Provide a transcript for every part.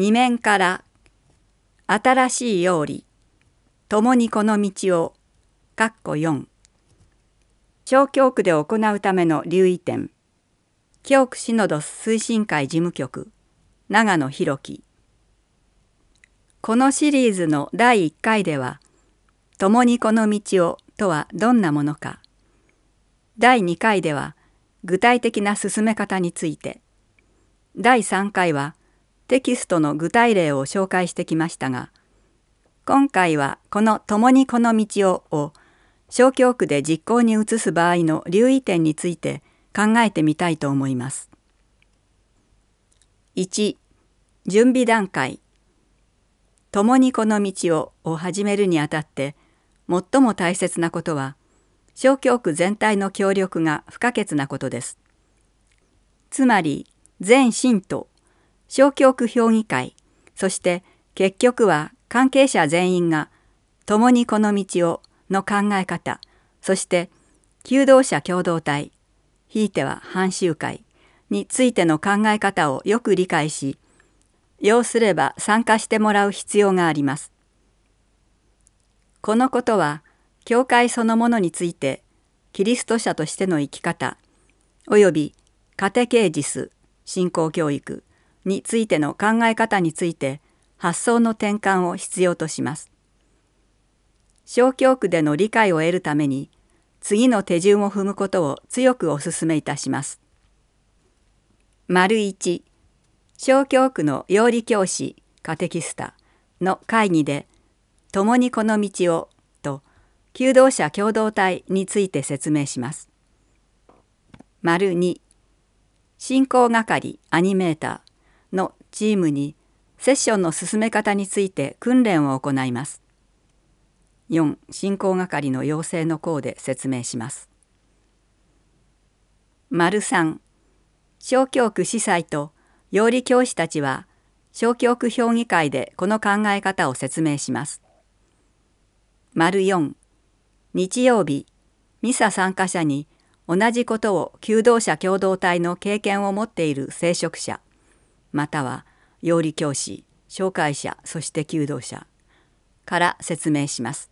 二面から新しいようり共にこの道をかっこ4小教区で行うための留意点。教区シノドス推進会事務局。長野博樹。このシリーズの第1回では「共にこの道を」とはどんなものか。第2回では具体的な進め方について。第3回はテキストの具体例を紹介してきましたが今回はこの「共にこの道を」を小教区で実行に移す場合の留意点について考えてみたいと思います。1準備段階共にこの道をを始めるにあたって最も大切なことは小教区全体の協力が不可欠なことです。つまり全信徒小教区評議会そして結局は関係者全員が共にこの道をの考え方そして求道者共同体ひいては反集会についての考え方をよく理解し要すれば参加してもらう必要があります。このことは教会そのものについてキリスト者としての生き方およびカテケージス信仰教育についての考え方について発想の転換を必要とします。小教区での理解を得るために次の手順を踏むことを強くお勧めいたします。丸一小教区の養理教師カテキスタの会議で「共にこの道を」と求道者共同体について説明します。丸二進行係アニメーターのチームにセッションの進め方について訓練を行います。4進行係の要請の項で説明します。丸3小教区司祭と養理教師たちは小教区評議会でこの考え方を説明します。丸4日曜日ミサ参加者に同じことを求道者共同体の経験を持っている聖職者または養理教師紹介者そして求道者から説明します。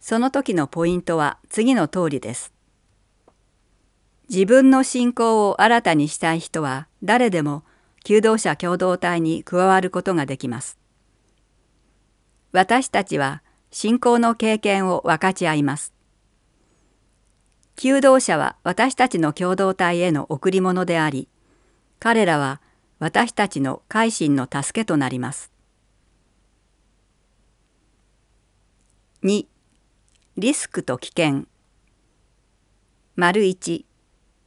その時のポイントは次の通りです。自分の信仰を新たにしたい人は誰でも求道者共同体に加わることができます。私たちは信仰の経験を分かち合います。求道者は私たちの共同体への贈り物であり、彼らは私たちの改心の助けとなります。2. リスクと危険丸1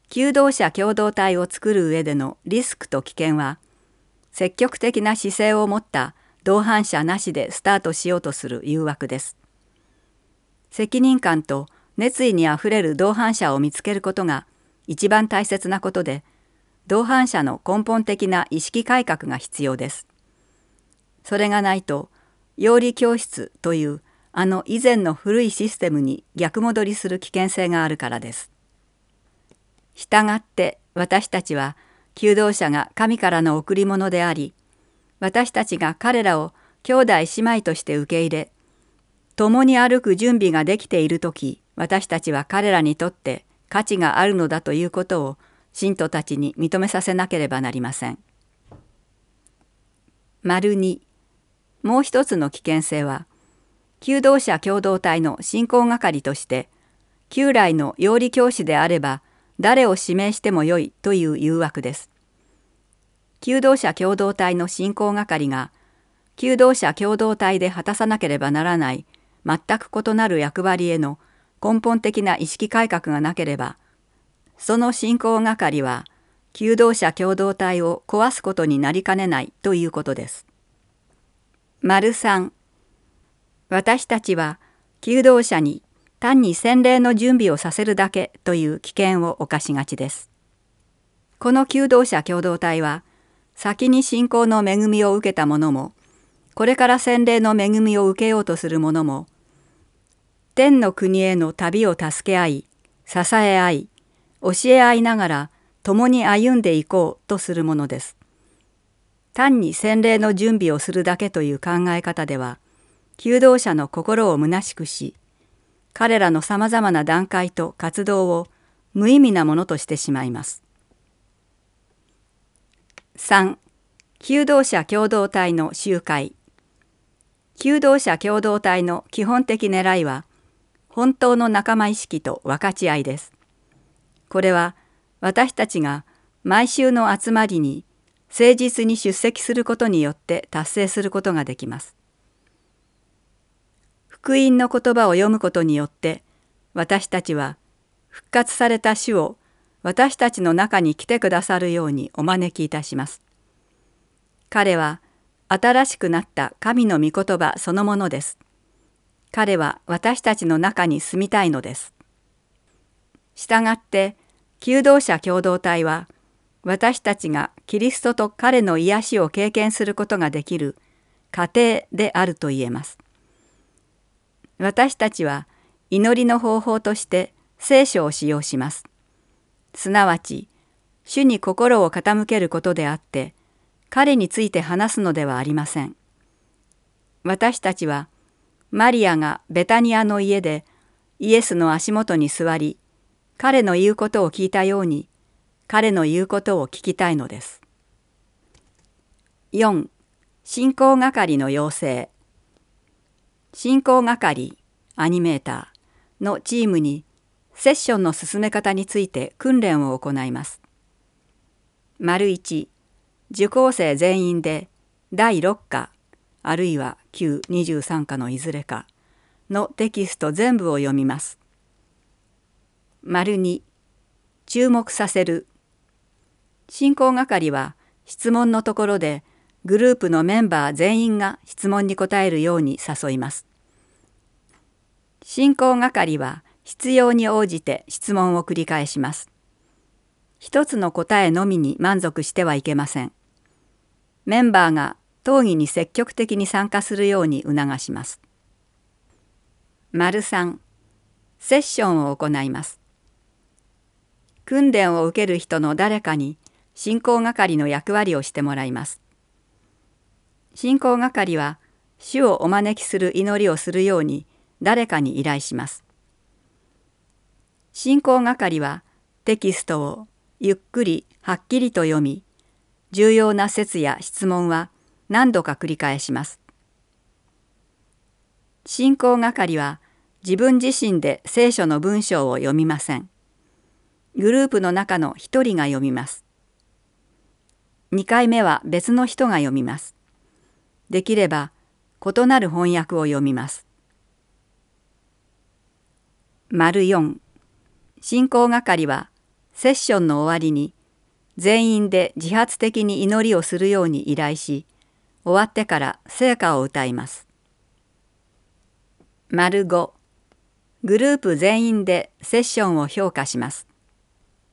求道者共同体を作る上でのリスクと危険は積極的な姿勢を持った同伴者なしでスタートしようとする誘惑です。責任感と熱意にあふれる同伴者を見つけることが一番大切なことで同伴者の根本的な意識改革が必要です。それがないと養理教室というあの以前の古いシステムに逆戻りする危険性があるからです。したがって私たちは求道者が神からの贈り物であり私たちが彼らを兄弟姉妹として受け入れ共に歩く準備ができている時私たちは彼らにとって価値があるのだということを信徒たちに認めさせなければなりません。丸2もう一つの危険性は求道者共同体の進行係として旧来の養理教師であれば誰を指名してもよいという誘惑です。求道者共同体の進行係が求道者共同体で果たさなければならない全く異なる役割への根本的な意識改革がなければその進行係は求道者共同体を壊すことになりかねないということです。丸3私たちは求道者に単に洗礼の準備をさせるだけという危険を冒しがちです。この求道者共同体は先に信仰の恵みを受けた者もこれから洗礼の恵みを受けようとする者も天の国への旅を助け合い支え合い教え合いながら共に歩んでいこうとするものです。単に洗礼の準備をするだけという考え方では求道者の心を虚しくし彼らのさまざまな段階と活動を無意味なものとしてしまいます。3. 求道者共同体の集会求道者共同体の基本的狙いは本当の仲間意識と分かち合いです。これは私たちが毎週の集まりに誠実に出席することによって達成することができます。福音の言葉を読むことによって私たちは復活された主を私たちの中に来てくださるようにお招きいたします。彼は新しくなった神の御言葉そのものです。彼は私たちの中に住みたいのです。したがって求道者共同体は私たちがキリストと彼の癒しを経験することができる過程であると言えます。私たちは祈りの方法として聖書を使用します。すなわち主に心を傾けることであって彼について話すのではありません。私たちはマリアがベタニアの家でイエスの足元に座り彼の言うことを聞いたように彼の言うことを聞きたいのです。4. 進行係の要請進行係アニメーターのチームにセッションの進め方について訓練を行います。丸1受講生全員で第6課あるいは旧23課のいずれかのテキスト全部を読みます。丸2注目させる進行係は質問のところでグループのメンバー全員が質問に答えるように誘います。進行係は必要に応じて質問を繰り返します。一つの答えのみに満足してはいけません。メンバーが討議に積極的に参加するように促します。丸3セッションを行います。訓練を受ける人の誰かに進行係の役割をしてもらいます。進行係は主をお招きする祈りをするように誰かに依頼します。進行係はテキストをゆっくりはっきりと読み重要な説や質問は何度か繰り返します。進行係は自分自身で聖書の文章を読みません。グループの中の一人が読みます。2回目は別の人が読みます。できれば異なる翻訳を読みます。丸4進行係はセッションの終わりに全員で自発的に祈りをするように依頼し終わってから聖歌を歌います。丸5グループ全員でセッションを評価します。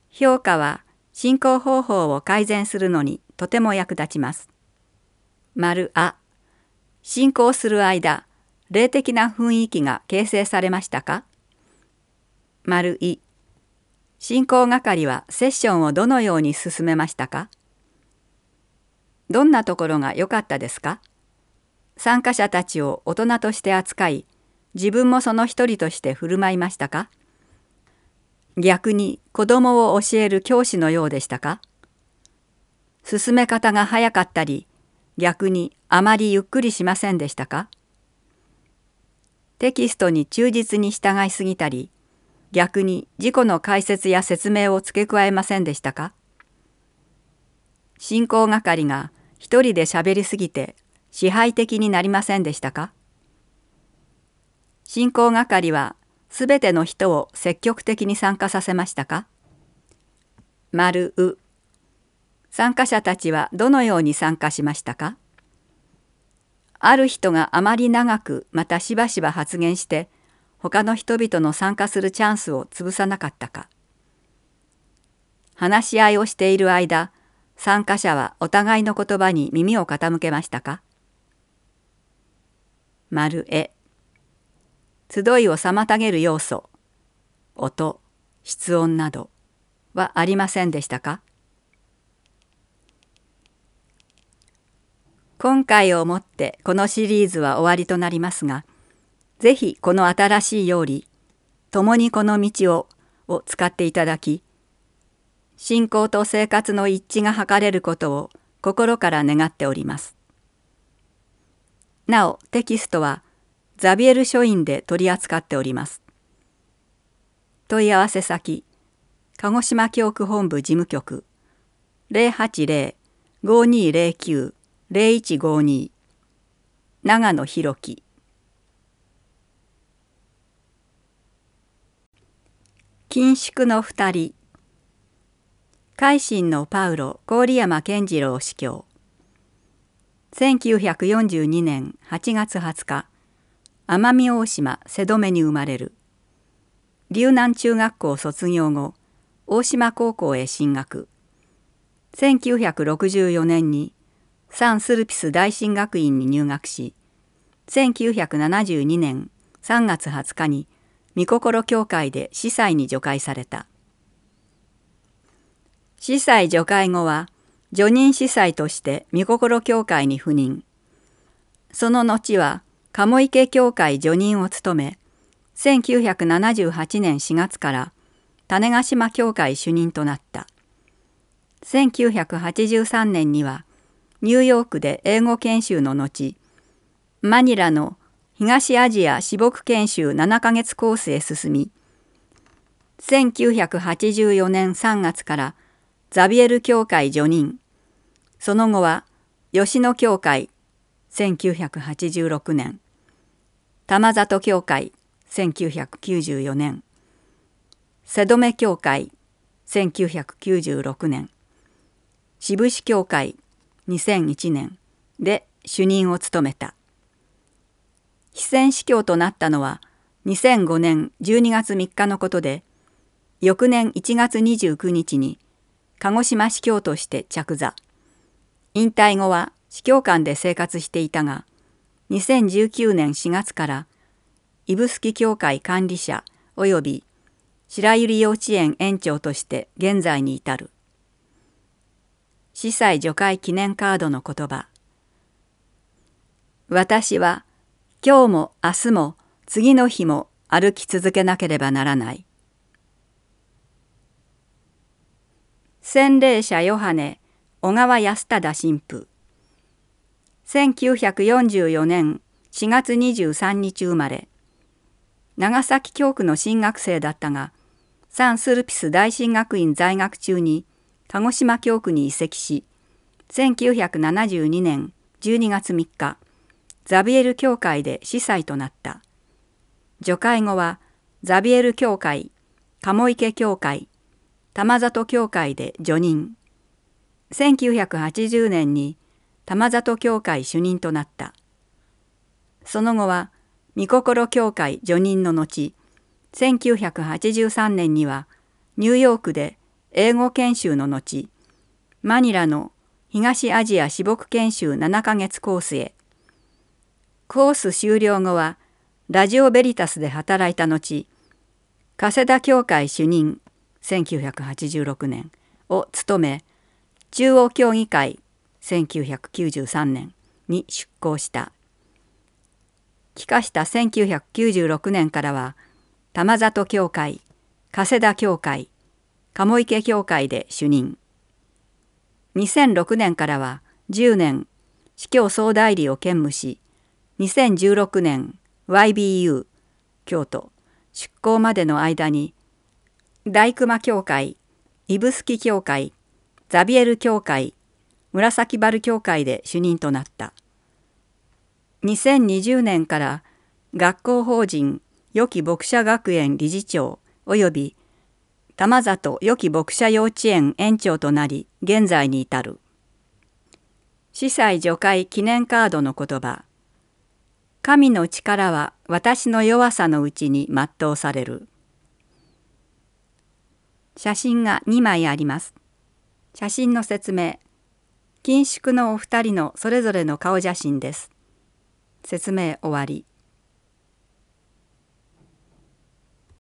評価は進行方法を改善するのにとても役立ちます。丸あ進行する間霊的な雰囲気が形成されましたか？丸い進行係はセッションをどのように進めましたか？どんなところが良かったですか？参加者たちを大人として扱い自分もその一人として振る舞いましたか？逆に子供を教える教師のようでしたか？進め方が早かったり逆にあまりゆっくりしませんでしたか？テキストに忠実に従いすぎたり逆に事故の解説や説明を付け加えませんでしたか？進行係が一人で喋りすぎて支配的になりませんでしたか？進行係はすべての人を積極的に参加させましたか？丸う。参加者たちはどのように参加しましたか？ある人があまり長くまたしばしば発言して他の人々の参加するチャンスを潰さなかったか？話し合いをしている間参加者はお互いの言葉に耳を傾けましたか？丸絵集いを妨げる要素。音室音など。はありませんでしたか？今回をもってこのシリーズは終わりとなりますが、ぜひこの新しいより、共にこの道をを使っていただき、信仰と生活の一致が図れることを心から願っております。なお、テキストはザビエル書院で取り扱っております。問い合わせ先、鹿児島教区本部事務局080-5209-0152長野博樹。緊縮の二人海進のパウロ郡山健次郎司教。1942年8月20日。奄美大島瀬戸目に生まれる龍南中学校卒業後大島高校へ進学1964年にサン・スルピス大進学院に入学し1972年3月20日に御心教会で司祭に除会された。司祭除会後は叙任司祭として御心教会に赴任。その後は鴨池教会叙任を務め、1978年4月から種子島教会主任となった。1983年にはニューヨークで英語研修の後、マニラの東アジア私牧研修7ヶ月コースへ進み、1984年3月からザビエル教会叙任、その後は吉野教会1986年、玉里教会1994年、瀬戸目教会1996年、渋市教会2001年。で主任を務めた。非戦死教となったのは2005年12月3日のことで翌年1月29日に鹿児島司教として着座。引退後は司教官で生活していたが2019年4月から指宿教会管理者及び白百合幼稚園園長として現在に至る。司祭除会記念カードの言葉。私は今日も明日も次の日も歩き続けなければならない。洗礼者ヨハネ小川康忠神父。1944年4月23日生まれ長崎教区の進学生だったがサン・スルピス大進学院在学中に鹿児島教区に移籍し1972年12月3日ザビエル教会で司祭となった。除会後はザビエル教会、鴨池教会、玉里教会で叙任。1980年に玉里教会主任となった。その後は御心教会叙任の後、1983年にはニューヨークで英語研修の後、マニラの東アジア私牧研修7ヶ月コースへ、コース終了後はラジオベリタスで働いた後加世田教会主任1986年を務め中央協議会1993年に出向した。帰化した1996年からは玉里教会加世田教会鴨池教会で主任。2006年からは10年司教総代理を兼務し2016年 YBU 京都出港までの間に大熊教会指宿教会ザビエル教会紫原教会で主任となった2020年から学校法人良き牧者学園理事長及び玉里良き牧者幼稚園園長となり現在に至る司祭除会記念カードの言葉神の力は私の弱さのうちに全うされる。写真が2枚あります。写真の説明。緊縮のお二人のそれぞれの顔写真です。説明終わり。